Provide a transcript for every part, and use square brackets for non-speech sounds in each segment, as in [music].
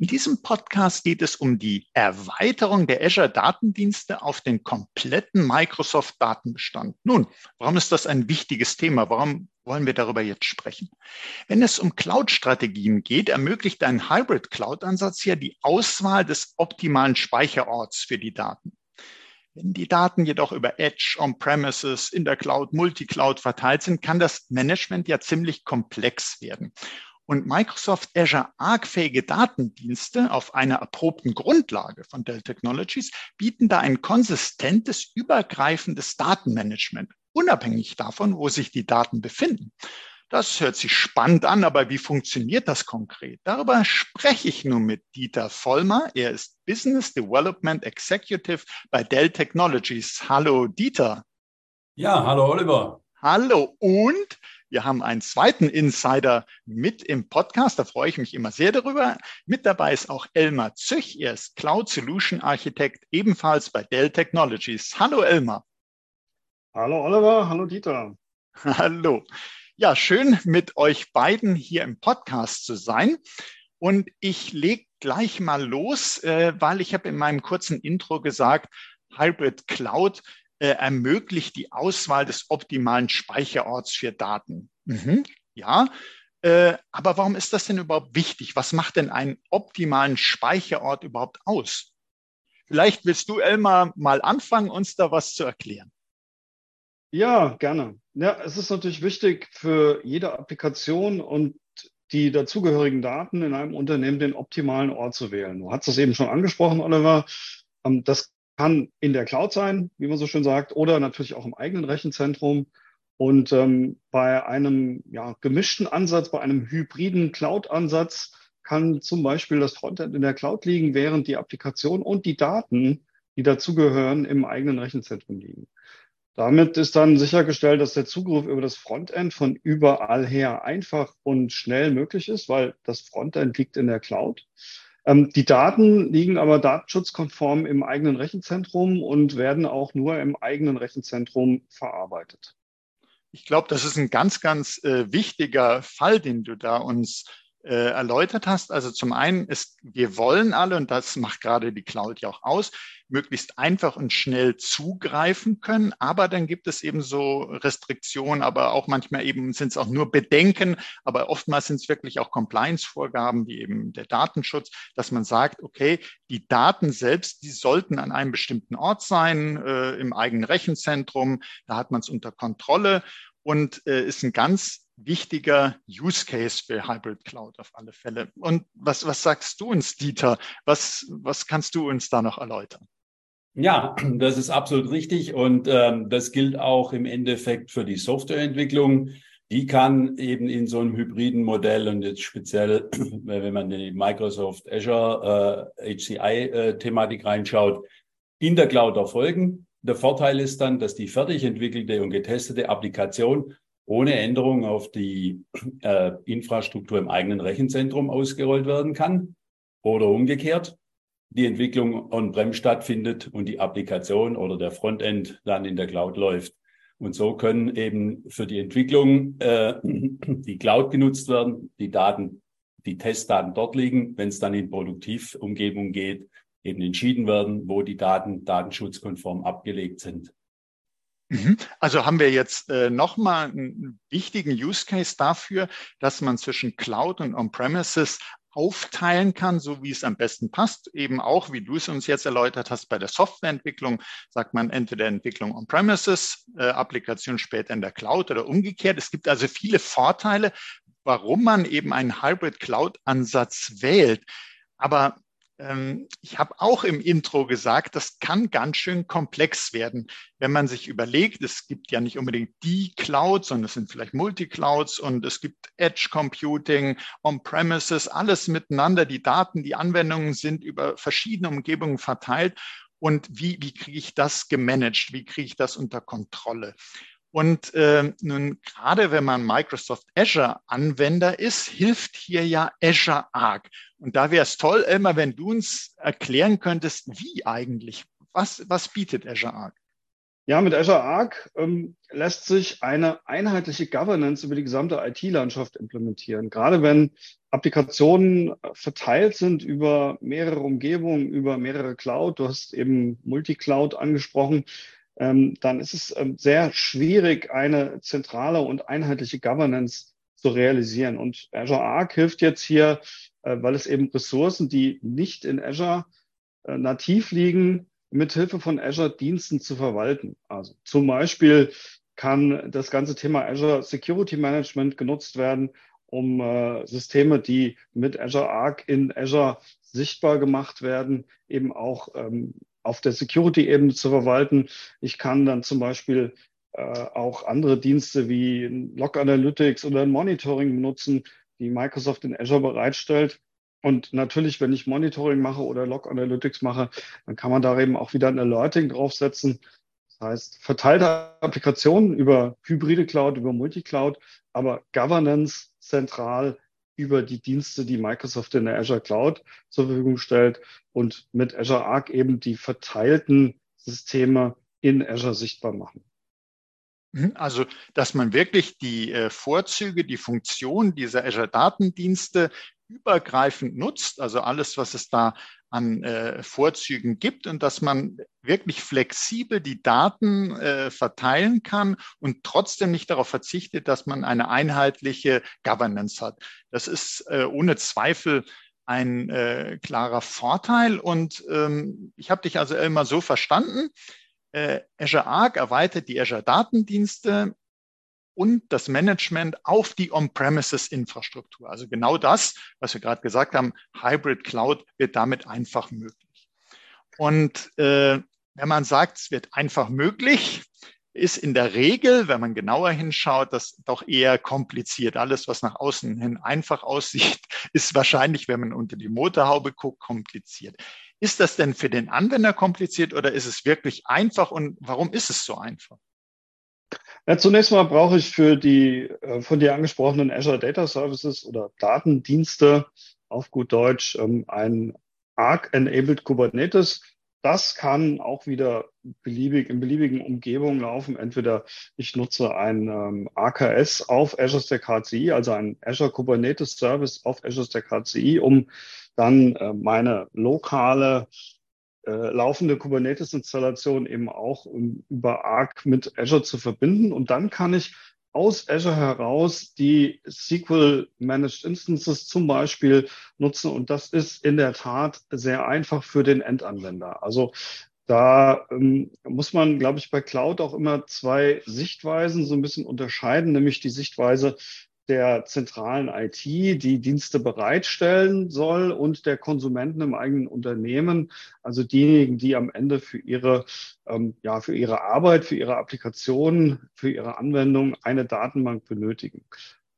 In diesem Podcast geht es um die Erweiterung der Azure Datendienste auf den kompletten Microsoft Datenbestand. Nun, warum ist das ein wichtiges Thema? Warum wollen wir darüber jetzt sprechen? Wenn es um Cloud-Strategien geht, ermöglicht ein Hybrid-Cloud-Ansatz hier die Auswahl des optimalen Speicherorts für die Daten. Wenn die Daten jedoch über Edge, On-Premises, in der Cloud, Multicloud verteilt sind, kann das Management ja ziemlich komplex werden und Microsoft Azure argfähige Datendienste auf einer erprobten Grundlage von Dell Technologies bieten da ein konsistentes, übergreifendes Datenmanagement, unabhängig davon, wo sich die Daten befinden. Das hört sich spannend an, aber wie funktioniert das konkret? Darüber spreche ich nun mit Dieter Vollmer. Er ist Business Development Executive bei Dell Technologies. Hallo Dieter. Ja, hallo Oliver. Hallo und wir haben einen zweiten Insider mit im Podcast. Da freue ich mich immer sehr darüber. Mit dabei ist auch Elmar Züch. Er ist Cloud Solution Architekt, ebenfalls bei Dell Technologies. Hallo Elmar. Hallo Oliver. Hallo Dieter. [laughs] Hallo. Ja, schön mit euch beiden hier im Podcast zu sein. Und ich lege gleich mal los, äh, weil ich habe in meinem kurzen Intro gesagt, Hybrid Cloud äh, ermöglicht die Auswahl des optimalen Speicherorts für Daten. Mhm, ja, äh, aber warum ist das denn überhaupt wichtig? Was macht denn einen optimalen Speicherort überhaupt aus? Vielleicht willst du, Elmar, mal anfangen, uns da was zu erklären. Ja, gerne. Ja, es ist natürlich wichtig für jede Applikation und die dazugehörigen Daten in einem Unternehmen den optimalen Ort zu wählen. Du hast es eben schon angesprochen, Oliver. Ähm, das kann in der Cloud sein, wie man so schön sagt, oder natürlich auch im eigenen Rechenzentrum. Und ähm, bei einem ja, gemischten Ansatz, bei einem hybriden Cloud-Ansatz kann zum Beispiel das Frontend in der Cloud liegen, während die Applikation und die Daten, die dazugehören, im eigenen Rechenzentrum liegen. Damit ist dann sichergestellt, dass der Zugriff über das Frontend von überall her einfach und schnell möglich ist, weil das Frontend liegt in der Cloud. Ähm, die Daten liegen aber datenschutzkonform im eigenen Rechenzentrum und werden auch nur im eigenen Rechenzentrum verarbeitet. Ich glaube, das ist ein ganz, ganz äh, wichtiger Fall, den du da uns äh, erläutert hast. Also zum einen ist, wir wollen alle, und das macht gerade die Cloud ja auch aus, möglichst einfach und schnell zugreifen können. Aber dann gibt es eben so Restriktionen, aber auch manchmal eben sind es auch nur Bedenken, aber oftmals sind es wirklich auch Compliance-Vorgaben, wie eben der Datenschutz, dass man sagt, okay, die Daten selbst, die sollten an einem bestimmten Ort sein, äh, im eigenen Rechenzentrum, da hat man es unter Kontrolle und äh, ist ein ganz wichtiger Use Case für Hybrid Cloud auf alle Fälle. Und was, was sagst du uns, Dieter? Was, was kannst du uns da noch erläutern? Ja, [clears throat] das ist absolut richtig und ähm, das gilt auch im Endeffekt für die Softwareentwicklung. Die kann eben in so einem hybriden Modell und jetzt speziell, [clears throat] wenn man in die Microsoft Azure äh, HCI-Thematik äh, reinschaut, in der Cloud erfolgen. Der Vorteil ist dann, dass die fertig entwickelte und getestete Applikation ohne Änderung auf die äh, Infrastruktur im eigenen Rechenzentrum ausgerollt werden kann oder umgekehrt die Entwicklung on-prem stattfindet und die Applikation oder der Frontend dann in der Cloud läuft. Und so können eben für die Entwicklung äh, die Cloud genutzt werden, die Daten, die Testdaten dort liegen, wenn es dann in Produktivumgebung geht, eben entschieden werden, wo die Daten datenschutzkonform abgelegt sind. Mhm. Also haben wir jetzt äh, nochmal einen wichtigen Use Case dafür, dass man zwischen Cloud und On-Premises aufteilen kann, so wie es am besten passt. Eben auch, wie du es uns jetzt erläutert hast, bei der Softwareentwicklung sagt man entweder Entwicklung on-premises, äh, Applikation später in der Cloud oder umgekehrt. Es gibt also viele Vorteile, warum man eben einen Hybrid-Cloud-Ansatz wählt. Aber ich habe auch im Intro gesagt, das kann ganz schön komplex werden, wenn man sich überlegt, es gibt ja nicht unbedingt die Cloud, sondern es sind vielleicht Multiclouds und es gibt Edge Computing, On-Premises, alles miteinander. Die Daten, die Anwendungen sind über verschiedene Umgebungen verteilt. Und wie, wie kriege ich das gemanagt? Wie kriege ich das unter Kontrolle? Und äh, nun gerade wenn man Microsoft Azure Anwender ist, hilft hier ja Azure Arc. Und da wäre es toll, Elmar, wenn du uns erklären könntest, wie eigentlich, was, was bietet Azure Arc? Ja, mit Azure Arc ähm, lässt sich eine einheitliche Governance über die gesamte IT-Landschaft implementieren. Gerade wenn Applikationen verteilt sind über mehrere Umgebungen, über mehrere Cloud, du hast eben Multicloud angesprochen, dann ist es ähm, sehr schwierig, eine zentrale und einheitliche Governance zu realisieren. Und Azure Arc hilft jetzt hier, äh, weil es eben Ressourcen, die nicht in Azure äh, nativ liegen, mit Hilfe von Azure-Diensten zu verwalten. Also zum Beispiel kann das ganze Thema Azure Security Management genutzt werden, um äh, Systeme, die mit Azure Arc in Azure sichtbar gemacht werden, eben auch ähm, auf der Security-Ebene zu verwalten. Ich kann dann zum Beispiel äh, auch andere Dienste wie Log Analytics oder Monitoring benutzen, die Microsoft in Azure bereitstellt. Und natürlich, wenn ich Monitoring mache oder Log Analytics mache, dann kann man da eben auch wieder ein Alerting draufsetzen. Das heißt, verteilte Applikationen über hybride Cloud, über Multicloud, aber Governance zentral über die Dienste, die Microsoft in der Azure Cloud zur Verfügung stellt und mit Azure Arc eben die verteilten Systeme in Azure sichtbar machen. Mhm, also, dass man wirklich die äh, Vorzüge, die Funktion dieser Azure-Datendienste übergreifend nutzt, also alles, was es da an äh, Vorzügen gibt und dass man wirklich flexibel die Daten äh, verteilen kann und trotzdem nicht darauf verzichtet, dass man eine einheitliche Governance hat. Das ist äh, ohne Zweifel ein äh, klarer Vorteil. Und ähm, ich habe dich also immer so verstanden. Äh, Azure Arc erweitert die Azure Datendienste und das Management auf die On-Premises-Infrastruktur. Also genau das, was wir gerade gesagt haben, Hybrid Cloud wird damit einfach möglich. Und äh, wenn man sagt, es wird einfach möglich, ist in der Regel, wenn man genauer hinschaut, das doch eher kompliziert. Alles, was nach außen hin einfach aussieht, [laughs] ist wahrscheinlich, wenn man unter die Motorhaube guckt, kompliziert. Ist das denn für den Anwender kompliziert oder ist es wirklich einfach und warum ist es so einfach? Ja, zunächst mal brauche ich für die äh, von dir angesprochenen Azure Data Services oder Datendienste auf gut Deutsch ähm, ein Arc-enabled Kubernetes. Das kann auch wieder beliebig in beliebigen Umgebungen laufen. Entweder ich nutze ein ähm, AKS auf Azure Stack HCI, also ein Azure Kubernetes Service auf Azure Stack HCI, um dann äh, meine lokale äh, laufende Kubernetes-Installation eben auch um, über Arc mit Azure zu verbinden. Und dann kann ich aus Azure heraus die SQL Managed Instances zum Beispiel nutzen. Und das ist in der Tat sehr einfach für den Endanwender. Also da ähm, muss man, glaube ich, bei Cloud auch immer zwei Sichtweisen so ein bisschen unterscheiden, nämlich die Sichtweise, der zentralen IT, die Dienste bereitstellen soll und der Konsumenten im eigenen Unternehmen, also diejenigen, die am Ende für ihre, ähm, ja, für ihre Arbeit, für ihre Applikation, für ihre Anwendung eine Datenbank benötigen.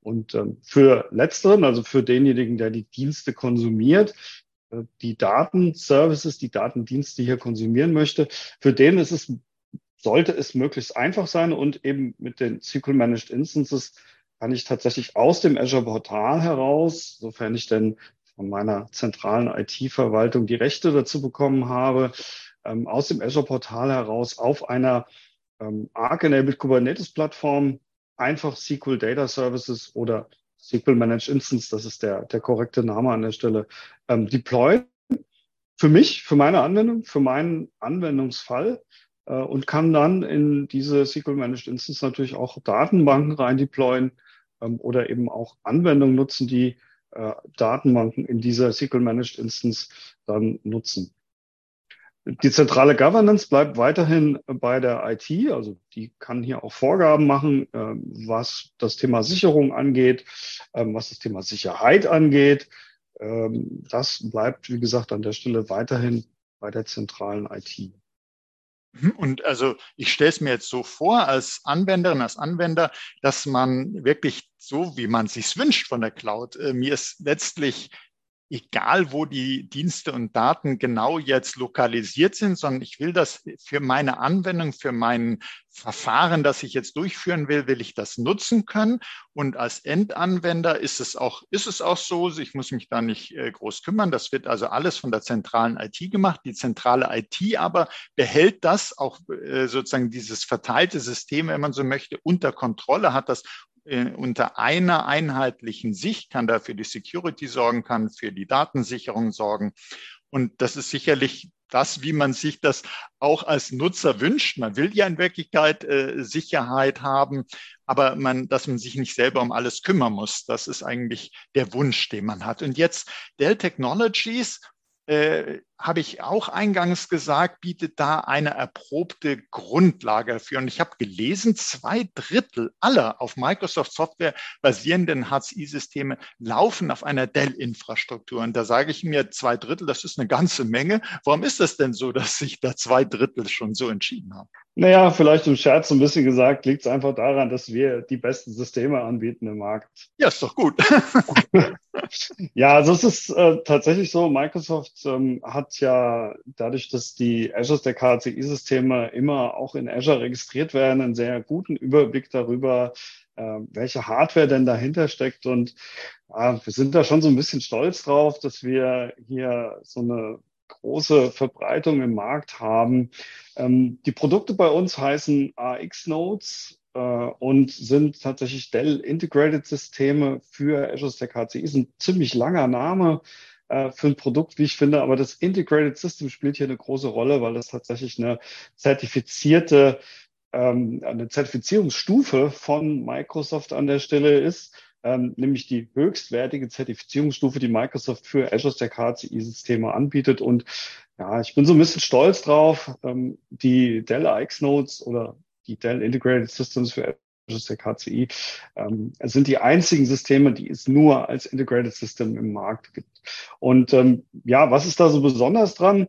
Und ähm, für letzteren, also für denjenigen, der die Dienste konsumiert, äh, die Datenservices, die Datendienste hier konsumieren möchte, für den ist es, sollte es möglichst einfach sein und eben mit den SQL Managed Instances kann ich tatsächlich aus dem Azure Portal heraus, sofern ich denn von meiner zentralen IT-Verwaltung die Rechte dazu bekommen habe, ähm, aus dem Azure Portal heraus auf einer ähm, Arc-enabled Kubernetes-Plattform einfach SQL Data Services oder SQL Managed Instance, das ist der, der korrekte Name an der Stelle, ähm, deployen. Für mich, für meine Anwendung, für meinen Anwendungsfall äh, und kann dann in diese SQL Managed Instance natürlich auch Datenbanken rein deployen, oder eben auch Anwendungen nutzen, die äh, Datenbanken in dieser SQL Managed Instance dann nutzen. Die zentrale Governance bleibt weiterhin bei der IT, also die kann hier auch Vorgaben machen, ähm, was das Thema Sicherung angeht, ähm, was das Thema Sicherheit angeht. ähm, das bleibt, wie gesagt, an der Stelle weiterhin bei der zentralen IT. Mhm, und also ich stelle es mir jetzt so vor als Anwenderin, als Anwender, dass man wirklich so, wie man sich wünscht von der Cloud, äh, mir ist letztlich egal wo die Dienste und Daten genau jetzt lokalisiert sind, sondern ich will das für meine Anwendung, für mein Verfahren, das ich jetzt durchführen will, will ich das nutzen können. Und als Endanwender ist es auch, ist es auch so, ich muss mich da nicht äh, groß kümmern. Das wird also alles von der zentralen IT gemacht. Die zentrale IT aber behält das auch äh, sozusagen dieses verteilte System, wenn man so möchte, unter Kontrolle, hat das äh, unter einer einheitlichen Sicht, kann da für die Security sorgen, kann für die Datensicherung sorgen. Und das ist sicherlich das, wie man sich das auch als Nutzer wünscht. Man will ja in Wirklichkeit äh, Sicherheit haben, aber man, dass man sich nicht selber um alles kümmern muss. Das ist eigentlich der Wunsch, den man hat. Und jetzt Dell Technologies äh, habe ich auch eingangs gesagt, bietet da eine erprobte Grundlage für. Und ich habe gelesen, zwei Drittel aller auf Microsoft Software basierenden HCI-Systeme laufen auf einer Dell-Infrastruktur. Und da sage ich mir, zwei Drittel, das ist eine ganze Menge. Warum ist das denn so, dass sich da zwei Drittel schon so entschieden haben? Naja, vielleicht im Scherz ein bisschen gesagt, liegt es einfach daran, dass wir die besten Systeme anbieten im Markt. Ja, ist doch gut. [laughs] ja, also es ist äh, tatsächlich so, Microsoft ähm, hat ja dadurch, dass die Azure Stack HCI-Systeme immer auch in Azure registriert werden, einen sehr guten Überblick darüber, äh, welche Hardware denn dahinter steckt. Und äh, wir sind da schon so ein bisschen stolz drauf, dass wir hier so eine große Verbreitung im Markt haben. Ähm, die Produkte bei uns heißen AX Nodes äh, und sind tatsächlich Dell Integrated Systeme für Azure Stack HCI. Ist ein ziemlich langer Name äh, für ein Produkt, wie ich finde. Aber das Integrated System spielt hier eine große Rolle, weil das tatsächlich eine zertifizierte, ähm, eine Zertifizierungsstufe von Microsoft an der Stelle ist. Ähm, nämlich die höchstwertige Zertifizierungsstufe, die Microsoft für Azure Stack HCI-Systeme anbietet. Und ja, ich bin so ein bisschen stolz drauf, ähm, die Dell AX Nodes oder die Dell Integrated Systems für ist der KCI, ähm, sind die einzigen Systeme, die es nur als Integrated System im Markt gibt. Und ähm, ja, was ist da so besonders dran?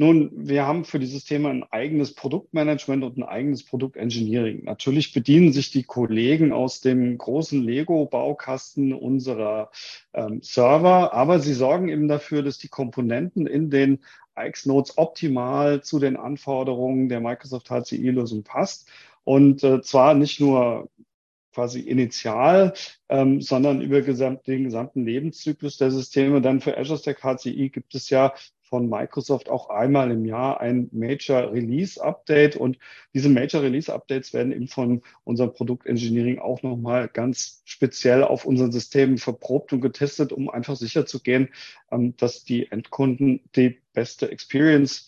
Nun, wir haben für die Systeme ein eigenes Produktmanagement und ein eigenes Produktengineering. Natürlich bedienen sich die Kollegen aus dem großen Lego-Baukasten unserer ähm, Server, aber sie sorgen eben dafür, dass die Komponenten in den AX-Nodes optimal zu den Anforderungen der Microsoft HCI-Lösung passt. Und äh, zwar nicht nur quasi initial, ähm, sondern über gesamt, den gesamten Lebenszyklus der Systeme. Dann für Azure Stack HCI gibt es ja von Microsoft auch einmal im Jahr ein Major Release Update und diese Major Release Updates werden eben von unserem Produktengineering auch nochmal ganz speziell auf unseren Systemen verprobt und getestet, um einfach sicherzugehen, ähm, dass die Endkunden die beste Experience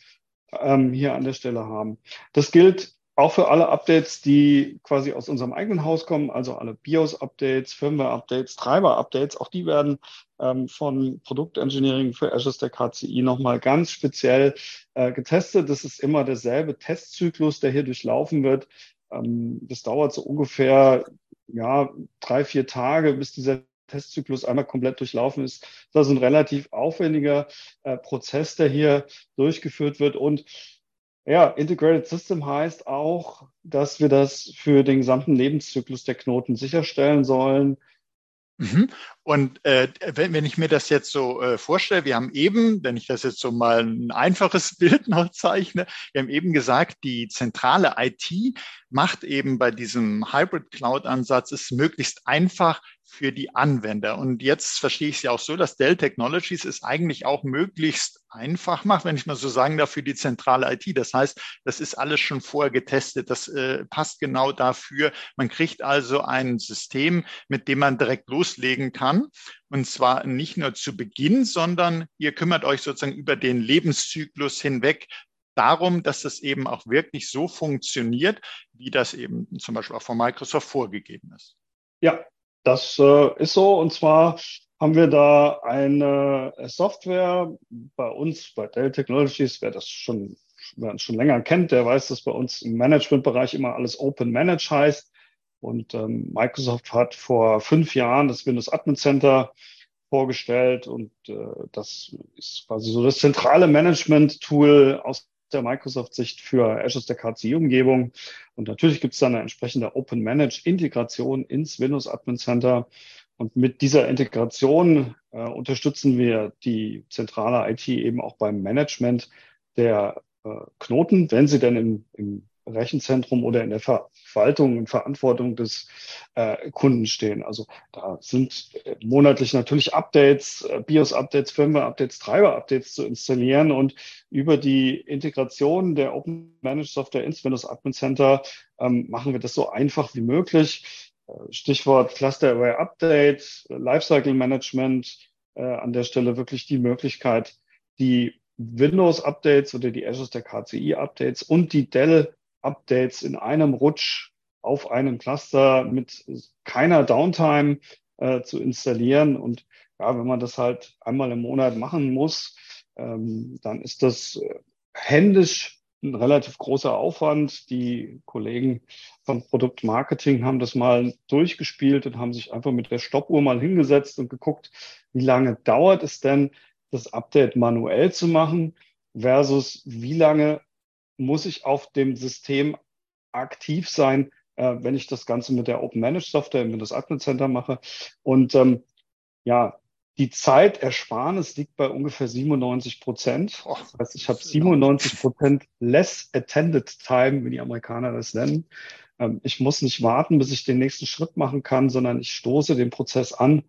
ähm, hier an der Stelle haben. Das gilt auch für alle Updates, die quasi aus unserem eigenen Haus kommen, also alle BIOS-Updates, Firmware-Updates, Treiber-Updates, auch die werden ähm, von Produktengineering für Azure Stack HCI nochmal ganz speziell äh, getestet. Das ist immer derselbe Testzyklus, der hier durchlaufen wird. Ähm, das dauert so ungefähr ja, drei, vier Tage, bis dieser Testzyklus einmal komplett durchlaufen ist. Das ist ein relativ aufwendiger äh, Prozess, der hier durchgeführt wird und ja, Integrated System heißt auch, dass wir das für den gesamten Lebenszyklus der Knoten sicherstellen sollen. Mhm. Und äh, wenn, wenn ich mir das jetzt so äh, vorstelle, wir haben eben, wenn ich das jetzt so mal ein einfaches [laughs] Bild noch zeichne, wir haben eben gesagt, die zentrale IT macht eben bei diesem Hybrid Cloud Ansatz es möglichst einfach für die Anwender. Und jetzt verstehe ich es ja auch so, dass Dell Technologies es eigentlich auch möglichst einfach macht, wenn ich mal so sagen darf, für die zentrale IT. Das heißt, das ist alles schon vorher getestet. Das äh, passt genau dafür. Man kriegt also ein System, mit dem man direkt loslegen kann. Und zwar nicht nur zu Beginn, sondern ihr kümmert euch sozusagen über den Lebenszyklus hinweg darum, dass es eben auch wirklich so funktioniert, wie das eben zum Beispiel auch von Microsoft vorgegeben ist. Ja, das äh, ist so. Und zwar haben wir da eine Software bei uns, bei Dell Technologies, wer das schon, wer schon länger kennt, der weiß, dass bei uns im Managementbereich immer alles Open Manage heißt. Und ähm, Microsoft hat vor fünf Jahren das Windows Admin Center vorgestellt und äh, das ist quasi so das zentrale Management-Tool aus der Microsoft-Sicht für Azure Stack HCI-Umgebung. Und natürlich gibt es dann eine entsprechende Open Manage-Integration ins Windows Admin Center. Und mit dieser Integration äh, unterstützen wir die zentrale IT eben auch beim Management der äh, Knoten, wenn sie denn im, im Rechenzentrum oder in der Verwaltung und Verantwortung des äh, Kunden stehen. Also da sind äh, monatlich natürlich Updates, äh, BIOS-Updates, Firmware-Updates, Treiber-Updates zu installieren und über die Integration der Open Managed Software ins Windows Admin Center ähm, machen wir das so einfach wie möglich. Äh, Stichwort Cluster Array Update, Lifecycle Management, äh, an der Stelle wirklich die Möglichkeit, die Windows-Updates oder die Azure Stack HCI-Updates und die Dell Updates in einem Rutsch auf einem Cluster mit keiner Downtime äh, zu installieren. Und ja, wenn man das halt einmal im Monat machen muss, ähm, dann ist das äh, händisch ein relativ großer Aufwand. Die Kollegen vom Produktmarketing haben das mal durchgespielt und haben sich einfach mit der Stoppuhr mal hingesetzt und geguckt, wie lange dauert es denn, das Update manuell zu machen versus wie lange muss ich auf dem System aktiv sein, äh, wenn ich das Ganze mit der Open Managed Software im Windows Admin Center mache. Und ähm, ja, die Zeitersparnis liegt bei ungefähr 97 Prozent. Das heißt, ich habe 97 Prozent less attended time, wie die Amerikaner das nennen. Ähm, ich muss nicht warten, bis ich den nächsten Schritt machen kann, sondern ich stoße den Prozess an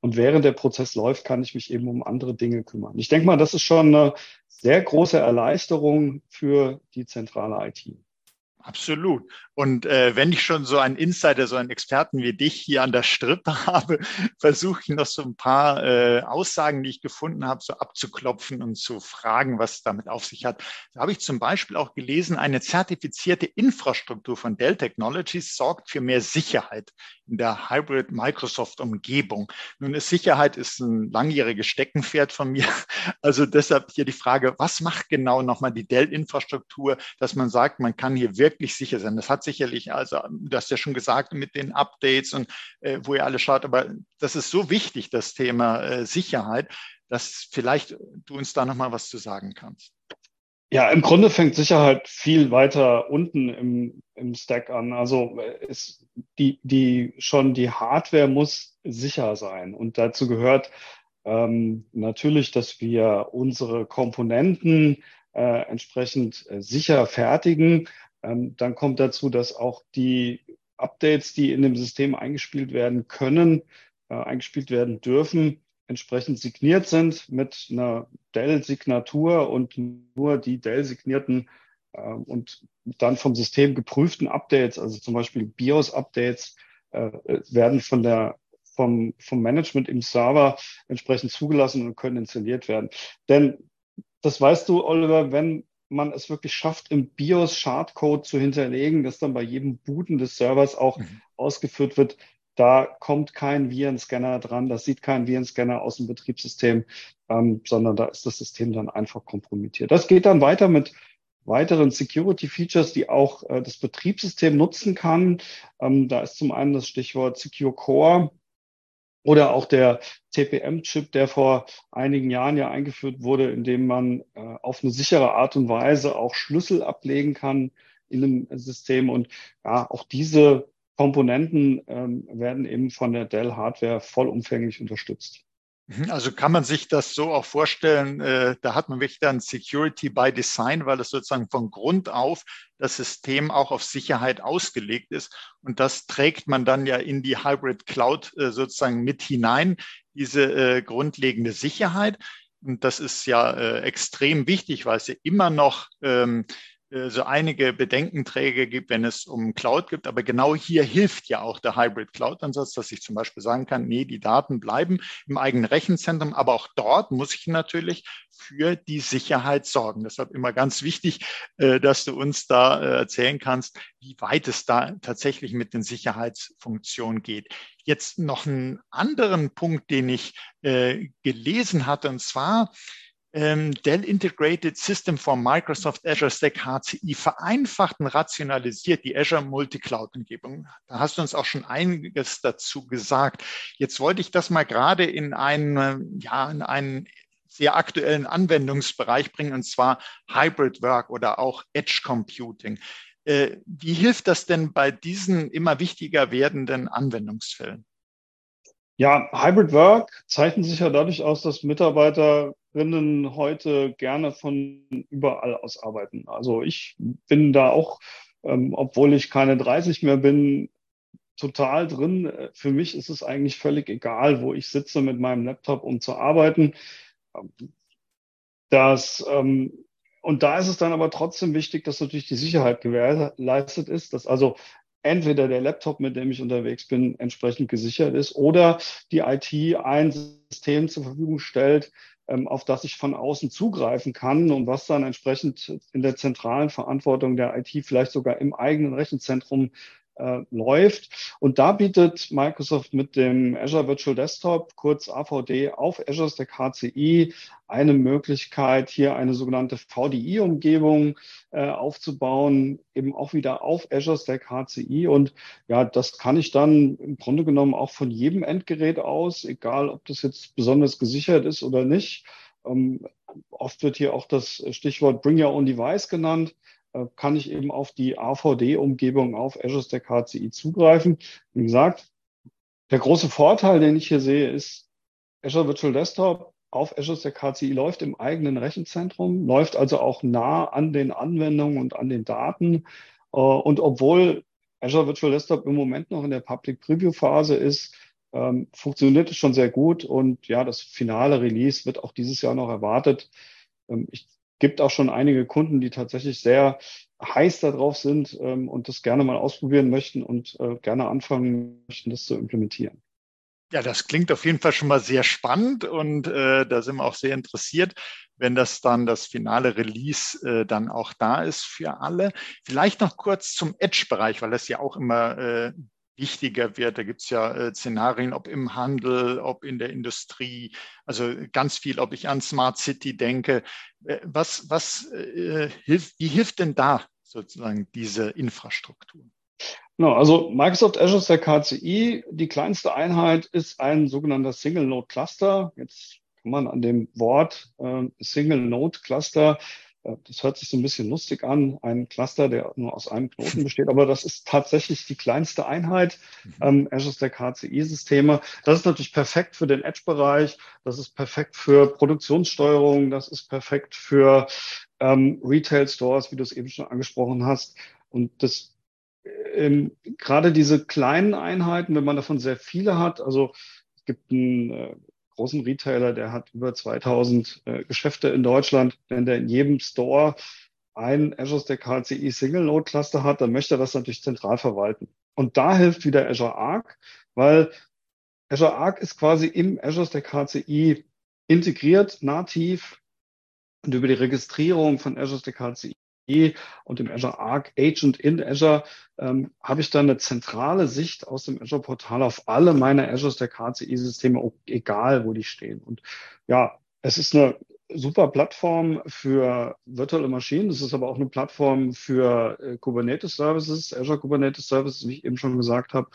und während der Prozess läuft, kann ich mich eben um andere Dinge kümmern. Ich denke mal, das ist schon eine sehr große Erleichterung für die zentrale IT. Absolut. Und äh, wenn ich schon so einen Insider, so einen Experten wie dich hier an der Strippe [laughs] habe, versuche ich noch so ein paar äh, Aussagen, die ich gefunden habe, so abzuklopfen und zu fragen, was damit auf sich hat. Da habe ich zum Beispiel auch gelesen, eine zertifizierte Infrastruktur von Dell Technologies sorgt für mehr Sicherheit in der Hybrid Microsoft Umgebung. Nun ist Sicherheit ist ein langjähriges Steckenpferd von mir. [laughs] Also deshalb hier die Frage, was macht genau nochmal die Dell Infrastruktur, dass man sagt, man kann hier wirklich sicher sein. Das hat sicherlich, also du hast ja schon gesagt, mit den Updates und äh, wo ihr alle schaut, aber das ist so wichtig, das Thema äh, Sicherheit, dass vielleicht du uns da nochmal was zu sagen kannst. Ja, im Grunde fängt Sicherheit viel weiter unten im, im Stack an. Also ist äh, die, die schon die Hardware muss sicher sein. Und dazu gehört ähm, natürlich, dass wir unsere Komponenten äh, entsprechend äh, sicher fertigen. Ähm, dann kommt dazu, dass auch die Updates, die in dem System eingespielt werden können, äh, eingespielt werden dürfen, entsprechend signiert sind mit einer Dell-Signatur und nur die Dell-signierten äh, und dann vom System geprüften Updates, also zum Beispiel BIOS-Updates, äh, werden von der vom, vom Management im Server entsprechend zugelassen und können installiert werden. Denn das weißt du, Oliver, wenn man es wirklich schafft, im BIOS Schadcode zu hinterlegen, dass dann bei jedem Booten des Servers auch mhm. ausgeführt wird, da kommt kein Virenscanner dran, das sieht kein Virenscanner aus dem Betriebssystem, ähm, sondern da ist das System dann einfach kompromittiert. Das geht dann weiter mit weiteren Security Features, die auch äh, das Betriebssystem nutzen kann. Ähm, da ist zum einen das Stichwort Secure Core oder auch der TPM-Chip, der vor einigen Jahren ja eingeführt wurde, in dem man äh, auf eine sichere Art und Weise auch Schlüssel ablegen kann in einem System. Und ja, auch diese Komponenten ähm, werden eben von der Dell Hardware vollumfänglich unterstützt. Mhm, also kann man sich das so auch vorstellen, äh, da hat man wirklich dann Security by Design, weil es sozusagen von Grund auf das System auch auf Sicherheit ausgelegt ist. Und das trägt man dann ja in die Hybrid Cloud äh, sozusagen mit hinein, diese äh, grundlegende Sicherheit. Und das ist ja äh, extrem wichtig, weil es ja immer noch ähm, äh, so einige Bedenkenträger gibt, wenn es um Cloud gibt. Aber genau hier hilft ja auch der Hybrid Cloud-Ansatz, dass ich zum Beispiel sagen kann, nee, die Daten bleiben im eigenen Rechenzentrum, aber auch dort muss ich natürlich für die Sicherheit sorgen. Deshalb immer ganz wichtig, äh, dass du uns da äh, erzählen kannst, wie weit es da tatsächlich mit den Sicherheitsfunktionen geht. Jetzt noch einen anderen Punkt, den ich gelesen hatte, und zwar, ähm, Dell Integrated System for Microsoft Azure Stack HCI vereinfacht und rationalisiert die Azure Multicloud-Umgebung. Da hast du uns auch schon einiges dazu gesagt. Jetzt wollte ich das mal gerade in einen, ja, in einen sehr aktuellen Anwendungsbereich bringen, und zwar Hybrid Work oder auch Edge Computing. Äh, wie hilft das denn bei diesen immer wichtiger werdenden Anwendungsfällen? Ja, Hybrid Work zeichnet sich ja dadurch aus, dass Mitarbeiterinnen heute gerne von überall aus arbeiten. Also ich bin da auch, ähm, obwohl ich keine 30 mehr bin, total drin. Für mich ist es eigentlich völlig egal, wo ich sitze mit meinem Laptop, um zu arbeiten. Das ähm, und da ist es dann aber trotzdem wichtig, dass natürlich die Sicherheit gewährleistet ist, dass also entweder der Laptop, mit dem ich unterwegs bin, entsprechend gesichert ist oder die IT ein System zur Verfügung stellt, ähm, auf das ich von außen zugreifen kann und was dann entsprechend in der zentralen Verantwortung der IT vielleicht sogar im eigenen Rechenzentrum äh, läuft. Und da bietet Microsoft mit dem Azure Virtual Desktop, kurz AVD, auf Azure Stack HCI eine Möglichkeit, hier eine sogenannte VDI-Umgebung äh, aufzubauen, eben auch wieder auf Azure Stack HCI. Und ja, das kann ich dann im Grunde genommen auch von jedem Endgerät aus, egal ob das jetzt besonders gesichert ist oder nicht. Ähm, oft wird hier auch das Stichwort Bring Your Own Device genannt. Äh, kann ich eben auf die AVD-Umgebung auf Azure Stack HCI zugreifen. Wie gesagt, der große Vorteil, den ich hier sehe, ist, Azure Virtual Desktop auf Azure Stack HCI läuft im eigenen Rechenzentrum, läuft also auch nah an den Anwendungen und an den Daten. Äh, und obwohl Azure Virtual Desktop im Moment noch in der Public Preview Phase ist, ähm, funktioniert es schon sehr gut und ja, das finale Release wird auch dieses Jahr noch erwartet. Ähm, ich gibt auch schon einige Kunden, die tatsächlich sehr heiß darauf sind ähm, und das gerne mal ausprobieren möchten und äh, gerne anfangen möchten, das zu implementieren. Ja, das klingt auf jeden Fall schon mal sehr spannend und äh, da sind wir auch sehr interessiert, wenn das dann das finale Release äh, dann auch da ist für alle. Vielleicht noch kurz zum Edge-Bereich, weil das ja auch immer äh, wichtiger wird. Da gibt es ja äh, Szenarien, ob im Handel, ob in der Industrie, also ganz viel, ob ich an Smart City denke. Äh, was, was äh, hilft, wie hilft denn da sozusagen diese Infrastruktur? No, also Microsoft Azure Stack KCI, die kleinste Einheit ist ein sogenannter Single Node Cluster. Jetzt kann man an dem Wort äh, Single Node Cluster das hört sich so ein bisschen lustig an, ein Cluster, der nur aus einem Knoten besteht, aber das ist tatsächlich die kleinste Einheit mhm. ähm, Azure Stack HCI-Systeme. Das ist natürlich perfekt für den Edge-Bereich, das ist perfekt für Produktionssteuerung, das ist perfekt für ähm, Retail-Stores, wie du es eben schon angesprochen hast. Und das ähm, gerade diese kleinen Einheiten, wenn man davon sehr viele hat, also es gibt ein äh, großen Retailer, der hat über 2000 äh, Geschäfte in Deutschland. Wenn der in jedem Store ein Azure Stack HCI Single Node Cluster hat, dann möchte er das natürlich zentral verwalten. Und da hilft wieder Azure Arc, weil Azure Arc ist quasi im Azure Stack HCI integriert, nativ. Und über die Registrierung von Azure Stack HCI und dem Azure Arc Agent in Azure ähm, habe ich dann eine zentrale Sicht aus dem Azure Portal auf alle meine Azure Stack HCI Systeme, egal wo die stehen. Und ja, es ist eine super Plattform für virtuelle Maschinen. Es ist aber auch eine Plattform für äh, Kubernetes Services, Azure Kubernetes Services, wie ich eben schon gesagt habe,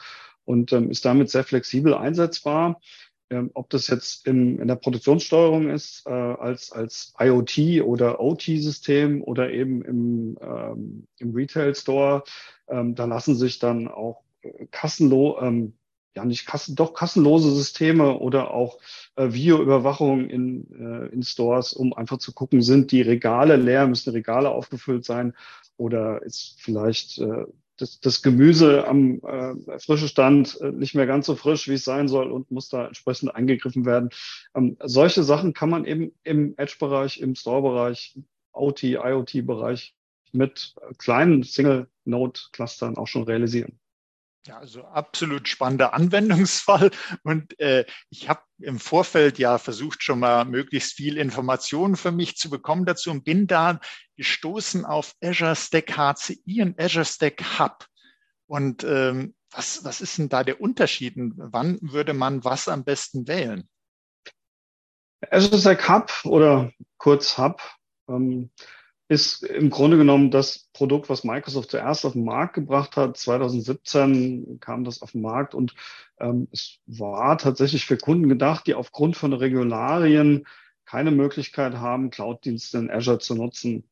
und ähm, ist damit sehr flexibel einsetzbar. Ähm, ob das jetzt in, in der Produktionssteuerung ist, äh, als, als IoT oder OT-System oder eben im, ähm, im Retail-Store, ähm, da lassen sich dann auch äh, kassenlo, ähm, ja nicht kassen, doch kassenlose Systeme oder auch äh, Videoüberwachung in, äh, in Stores, um einfach zu gucken, sind die Regale leer, müssen Regale aufgefüllt sein oder ist vielleicht äh, das, das Gemüse am äh, frischen Stand äh, nicht mehr ganz so frisch, wie es sein soll und muss da entsprechend eingegriffen werden. Ähm, solche Sachen kann man eben im Edge-Bereich, im Store-Bereich, OT, IoT-Bereich mit kleinen Single-Node-Clustern auch schon realisieren. Ja, also absolut spannender [laughs] Anwendungsfall. Und äh, ich habe im Vorfeld ja versucht, schon mal möglichst viel Informationen für mich zu bekommen dazu und bin da gestoßen auf Azure Stack HCI und Azure Stack Hub. Und ähm, was, was ist denn da der Unterschied? Wann würde man was am besten wählen? Azure Stack Hub oder kurz Hub ähm, ist im Grunde genommen das Produkt, was Microsoft zuerst auf den Markt gebracht hat. 2017 kam das auf den Markt und ähm, es war tatsächlich für Kunden gedacht, die aufgrund von Regularien keine Möglichkeit haben, Cloud-Dienste in Azure zu nutzen.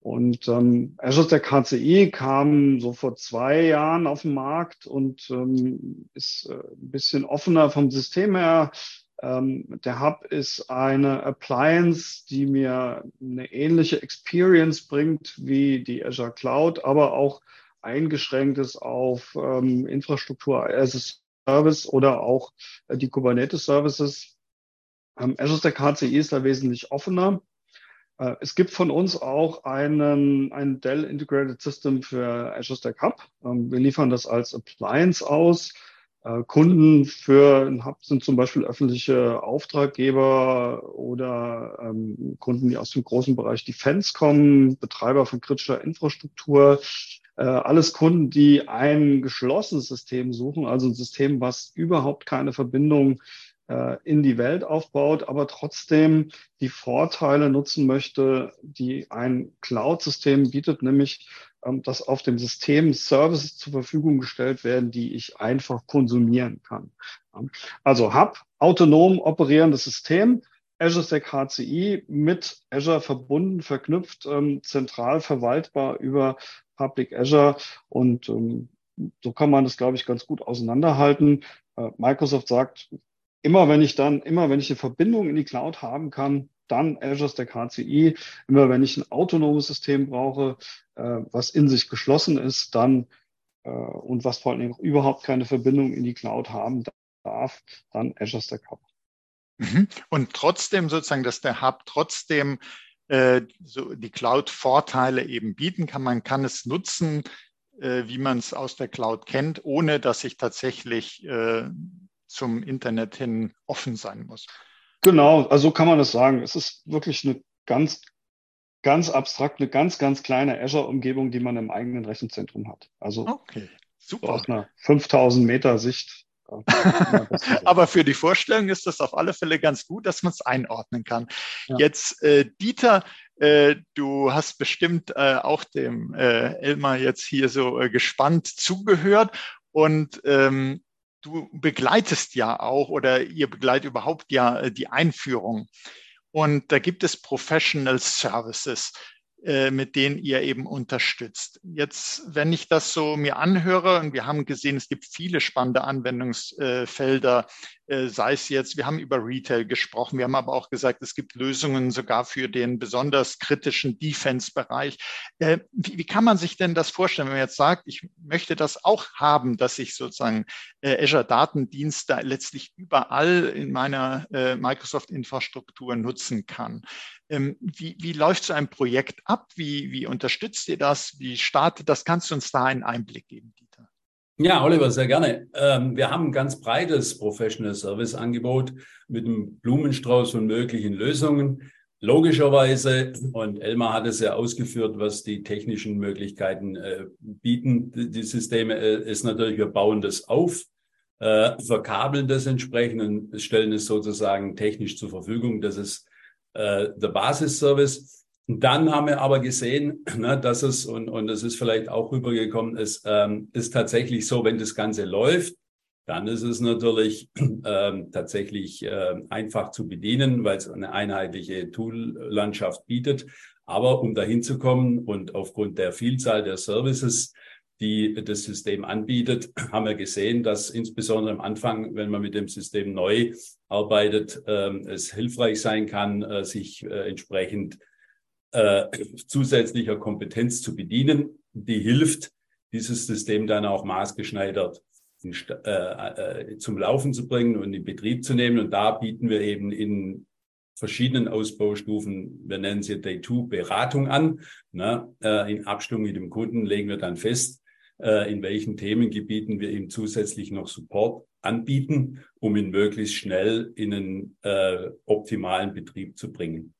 Und ähm, Azure Stack HCI kam so vor zwei Jahren auf den Markt und ähm, ist äh, ein bisschen offener vom System her. Ähm, der Hub ist eine Appliance, die mir eine ähnliche Experience bringt wie die Azure Cloud, aber auch eingeschränkt ist auf ähm, Infrastruktur as a Service oder auch äh, die Kubernetes Services. Ähm, Azure Stack HCI ist da wesentlich offener. Äh, es gibt von uns auch einen, ein Dell Integrated System für Azure Stack Hub. Ähm, wir liefern das als Appliance aus. Äh, Kunden für ein Hub sind zum Beispiel öffentliche Auftraggeber oder ähm, Kunden, die aus dem großen Bereich Defense kommen, Betreiber von kritischer Infrastruktur. Äh, alles Kunden, die ein geschlossenes System suchen, also ein System, was überhaupt keine Verbindung äh, in die Welt aufbaut, aber trotzdem die Vorteile nutzen möchte, die ein Cloud-System bietet, nämlich dass auf dem System Services zur Verfügung gestellt werden, die ich einfach konsumieren kann. Also Hub, autonom operierendes System, Azure Stack HCI mit Azure verbunden, verknüpft, ähm, zentral verwaltbar über Public Azure und ähm, so kann man das, glaube ich, ganz gut auseinanderhalten. Äh, Microsoft sagt, immer wenn ich dann, immer wenn ich eine Verbindung in die Cloud haben kann, dann Azure Stack HCI. Immer wenn ich ein autonomes System brauche, äh, was in sich geschlossen ist, dann äh, und was vor allen Dingen überhaupt keine Verbindung in die Cloud haben darf, dann Azure Stack Hub. Mhm. Und trotzdem sozusagen, dass der Hub trotzdem äh, so die Cloud-Vorteile eben bieten kann. Man kann es nutzen, äh, wie man es aus der Cloud kennt, ohne dass ich tatsächlich äh, zum Internet hin offen sein muss. Genau, also kann man das sagen. Es ist wirklich eine ganz, ganz abstrakt, eine ganz, ganz kleine Azure-Umgebung, die man im eigenen Rechenzentrum hat. Also okay, super. So auf einer 5000 Meter Sicht. [laughs] Aber für die Vorstellung ist das auf alle Fälle ganz gut, dass man es einordnen kann. Ja. Jetzt, äh, Dieter, äh, du hast bestimmt äh, auch dem äh, Elmar jetzt hier so äh, gespannt zugehört und ähm, du begleitest ja auch oder ihr begleitet überhaupt ja äh, die Einführung. Und da gibt es Professional Services. Äh, mit denen ihr eben unterstützt. Jetzt, wenn ich das so mir anhöre, und wir haben gesehen, es gibt viele spannende Anwendungsfelder, äh, sei es jetzt, wir haben über Retail gesprochen, wir haben aber auch gesagt, es gibt Lösungen sogar für den besonders kritischen Defense-Bereich. Äh, wie, wie kann man sich denn das vorstellen, wenn man jetzt sagt, ich möchte das auch haben, dass ich sozusagen Azure Datendienste letztlich überall in meiner Microsoft-Infrastruktur nutzen kann? Ähm, wie, wie läuft so ein Projekt ab? Wie, wie unterstützt ihr das? Wie startet das? Kannst du uns da einen Einblick geben, Dieter? Ja, Oliver, sehr gerne. Ähm, wir haben ein ganz breites Professional Service Angebot mit einem Blumenstrauß von möglichen Lösungen. Logischerweise, und Elmar hat es ja ausgeführt, was die technischen Möglichkeiten äh, bieten, die Systeme, äh, ist natürlich, wir bauen das auf, äh, verkabeln das entsprechend und stellen es sozusagen technisch zur Verfügung, dass es äh, der Basisservice. Dann haben wir aber gesehen, [clears throat] ne, dass es, und, und das ist vielleicht auch rübergekommen, ist, ähm, ist tatsächlich so, wenn das Ganze läuft, dann ist es natürlich [clears throat] ähm, tatsächlich äh, einfach zu bedienen, weil es eine einheitliche Tool-Landschaft bietet. Aber um dahin zu kommen und aufgrund der Vielzahl der Services die das System anbietet, [clears throat] haben wir gesehen, dass insbesondere am Anfang, wenn man mit dem System neu arbeitet, ähm, es hilfreich sein kann, äh, sich äh, entsprechend äh, [clears throat] zusätzlicher Kompetenz zu bedienen, die hilft, dieses System dann auch maßgeschneidert äh, äh, zum Laufen zu bringen und in Betrieb zu nehmen. Und da bieten wir eben in verschiedenen Ausbaustufen, wir nennen sie Day 2 Beratung an. Ne? Äh, in Abstimmung mit dem Kunden legen wir dann fest, in welchen Themengebieten wir ihm zusätzlich noch Support anbieten, um ihn möglichst schnell in einen äh, optimalen Betrieb zu bringen.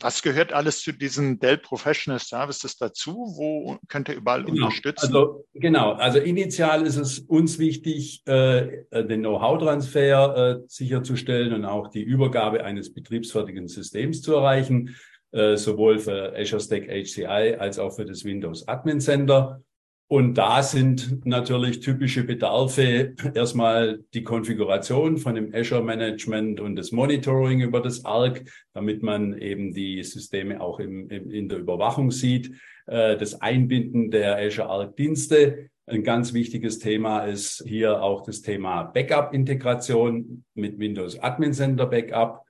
Was gehört alles zu diesen Dell Professional Services dazu? Wo könnt ihr überall genau. unterstützen? Also, genau. Also initial ist es uns wichtig, äh, den Know-how-Transfer äh, sicherzustellen und auch die Übergabe eines betriebsfertigen Systems zu erreichen, äh, sowohl für Azure Stack HCI als auch für das Windows Admin Center. Und da sind natürlich typische Bedarfe erstmal die Konfiguration von dem Azure Management und das Monitoring über das ARC, damit man eben die Systeme auch im, im, in der Überwachung sieht. Äh, das Einbinden der Azure ARC Dienste. Ein ganz wichtiges Thema ist hier auch das Thema Backup-Integration mit Windows Admin Center Backup.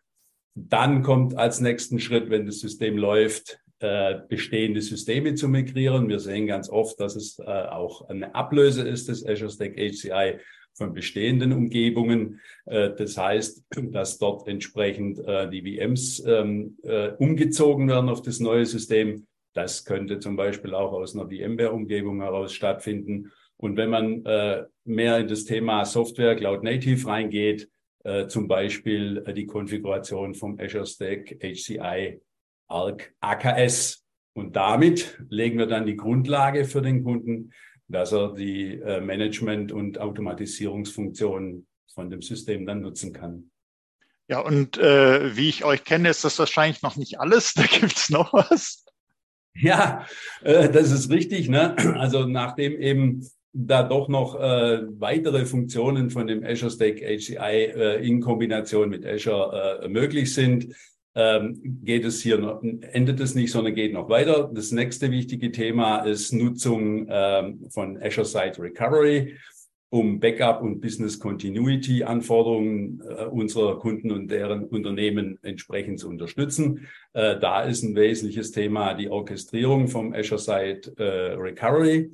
Dann kommt als nächsten Schritt, wenn das System läuft, äh, bestehende Systeme zu migrieren. Wir sehen ganz oft, dass es äh, auch eine Ablöse ist des Azure Stack HCI von bestehenden Umgebungen. Äh, das heißt, dass dort entsprechend äh, die VMs ähm, äh, umgezogen werden auf das neue System. Das könnte zum Beispiel auch aus einer VMware-Umgebung heraus stattfinden. Und wenn man äh, mehr in das Thema Software Cloud Native reingeht, zum Beispiel die Konfiguration vom Azure Stack HCI AKS. Und damit legen wir dann die Grundlage für den Kunden, dass er die äh, Management- und Automatisierungsfunktionen von dem System dann nutzen kann. Ja, und äh, wie ich euch kenne, ist das wahrscheinlich noch nicht alles. [laughs] Da gibt's noch was. Ja, äh, das ist richtig. Ne? Also nachdem eben da doch noch äh, weitere Funktionen von dem Azure Stack HCI äh, in Kombination mit Azure äh, möglich sind, ähm, geht es hier noch, endet es nicht, sondern geht noch weiter. Das nächste wichtige Thema ist Nutzung ähm, von Azure Site Recovery, um Backup und Business Continuity Anforderungen äh, unserer Kunden und deren Unternehmen entsprechend zu unterstützen. Äh, da ist ein wesentliches Thema die Orchestrierung vom Azure Site äh, Recovery.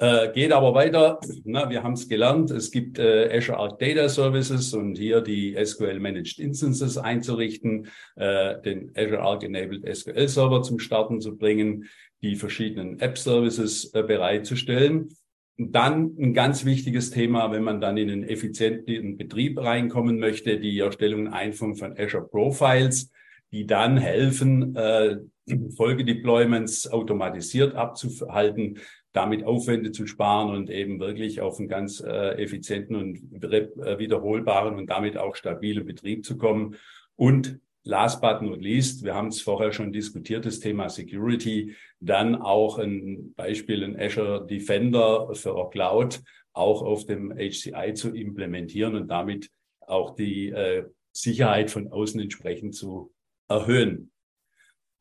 Äh, geht aber weiter. Na, wir haben es gelernt. Es gibt äh, Azure Arc Data Services und hier die SQL Managed Instances einzurichten, äh, den Azure Arc Enabled SQL Server zum Starten zu bringen, die verschiedenen App Services äh, bereitzustellen. Dann ein ganz wichtiges Thema, wenn man dann in einen effizienten Betrieb reinkommen möchte, die Erstellung und Einführung von Azure Profiles, die dann helfen, äh, Folgedeployments automatisiert abzuhalten, damit Aufwände zu sparen und eben wirklich auf einen ganz äh, effizienten und äh, wiederholbaren und damit auch stabilen Betrieb zu kommen. Und last but not least, wir haben es vorher schon diskutiert, das Thema Security, dann auch ein Beispiel in Azure Defender für Cloud auch auf dem HCI zu implementieren und damit auch die äh, Sicherheit von außen entsprechend zu erhöhen.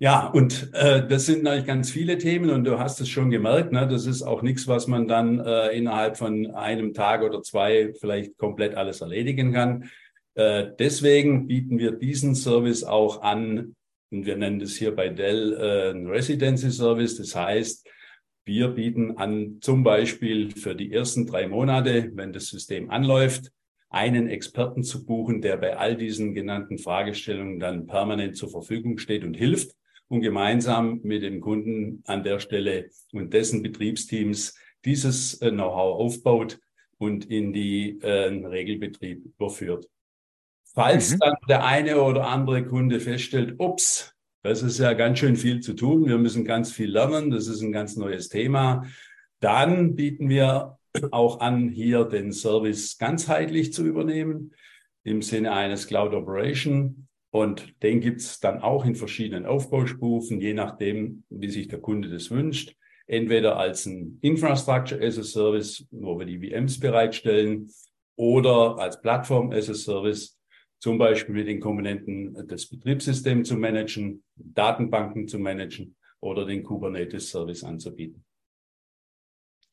Ja, und äh, das sind natürlich ganz viele Themen und du hast es schon gemerkt, ne? das ist auch nichts, was man dann äh, innerhalb von einem Tag oder zwei vielleicht komplett alles erledigen kann. Äh, deswegen bieten wir diesen Service auch an und wir nennen das hier bei Dell äh, einen Residency Service. Das heißt, wir bieten an zum Beispiel für die ersten drei Monate, wenn das System anläuft, einen Experten zu buchen, der bei all diesen genannten Fragestellungen dann permanent zur Verfügung steht und hilft und gemeinsam mit dem Kunden an der Stelle und dessen Betriebsteams dieses äh, Know-how aufbaut und in die äh, Regelbetrieb überführt. Falls mhm. dann der eine oder andere Kunde feststellt, ups, das ist ja ganz schön viel zu tun, wir müssen ganz viel lernen, das ist ein ganz neues Thema, dann bieten wir auch an, hier den Service ganzheitlich zu übernehmen im Sinne eines Cloud Operation und den gibt's dann auch in verschiedenen Aufbaustufen, je nachdem, wie sich der Kunde das wünscht. Entweder als ein Infrastructure as a Service, wo wir die VMs bereitstellen, oder als Plattform as a Service, zum Beispiel mit den Komponenten des Betriebssystems zu managen, Datenbanken zu managen oder den Kubernetes Service anzubieten.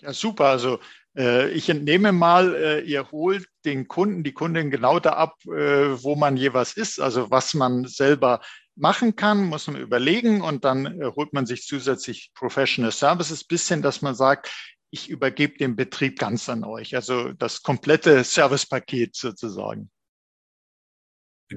Ja, super. Also äh, ich entnehme mal, äh, ihr holt den Kunden, die Kundin genau da ab, äh, wo man jeweils ist, also was man selber machen kann, muss man überlegen und dann äh, holt man sich zusätzlich Professional Services bis hin, dass man sagt, ich übergebe den Betrieb ganz an euch, also das komplette Servicepaket sozusagen.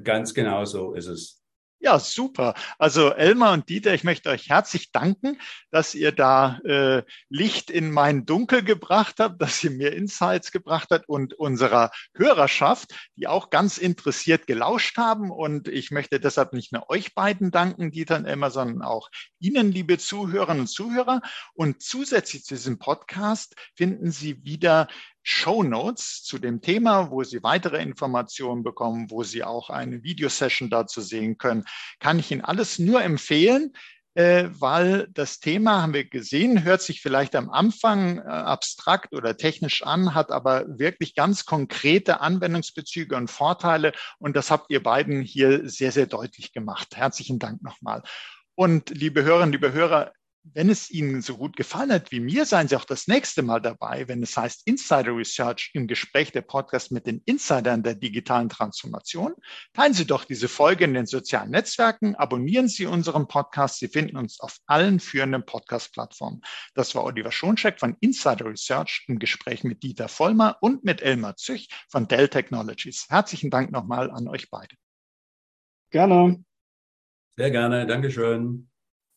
Ganz genau so ist es. Ja, super. Also Elmar und Dieter, ich möchte euch herzlich danken, dass ihr da äh, Licht in mein Dunkel gebracht habt, dass ihr mir Insights gebracht habt und unserer Hörerschaft, die auch ganz interessiert gelauscht haben. Und ich möchte deshalb nicht nur euch beiden danken, Dieter und Elmar, sondern auch Ihnen, liebe Zuhörerinnen und Zuhörer. Und zusätzlich zu diesem Podcast finden Sie wieder Show Notes zu dem Thema, wo Sie weitere Informationen bekommen, wo Sie auch eine Videosession dazu sehen können, kann ich Ihnen alles nur empfehlen, äh, weil das Thema, haben wir gesehen, hört sich vielleicht am Anfang äh, abstrakt oder technisch an, hat aber wirklich ganz konkrete Anwendungsbezüge und Vorteile. Und das habt ihr beiden hier sehr, sehr deutlich gemacht. Herzlichen Dank nochmal. Und liebe Hörerinnen, liebe Hörer, wenn es Ihnen so gut gefallen hat wie mir, seien Sie auch das nächste Mal dabei, wenn es heißt Insider Research im Gespräch der Podcast mit den Insidern der digitalen Transformation. Teilen Sie doch diese Folge in den sozialen Netzwerken, abonnieren Sie unseren Podcast. Sie finden uns auf allen führenden Podcast-Plattformen. Das war Oliver Schoncheck von Insider Research im Gespräch mit Dieter Vollmer und mit Elmar Züch von Dell Technologies. Herzlichen Dank nochmal an euch beide. Gerne. Sehr gerne. Dankeschön.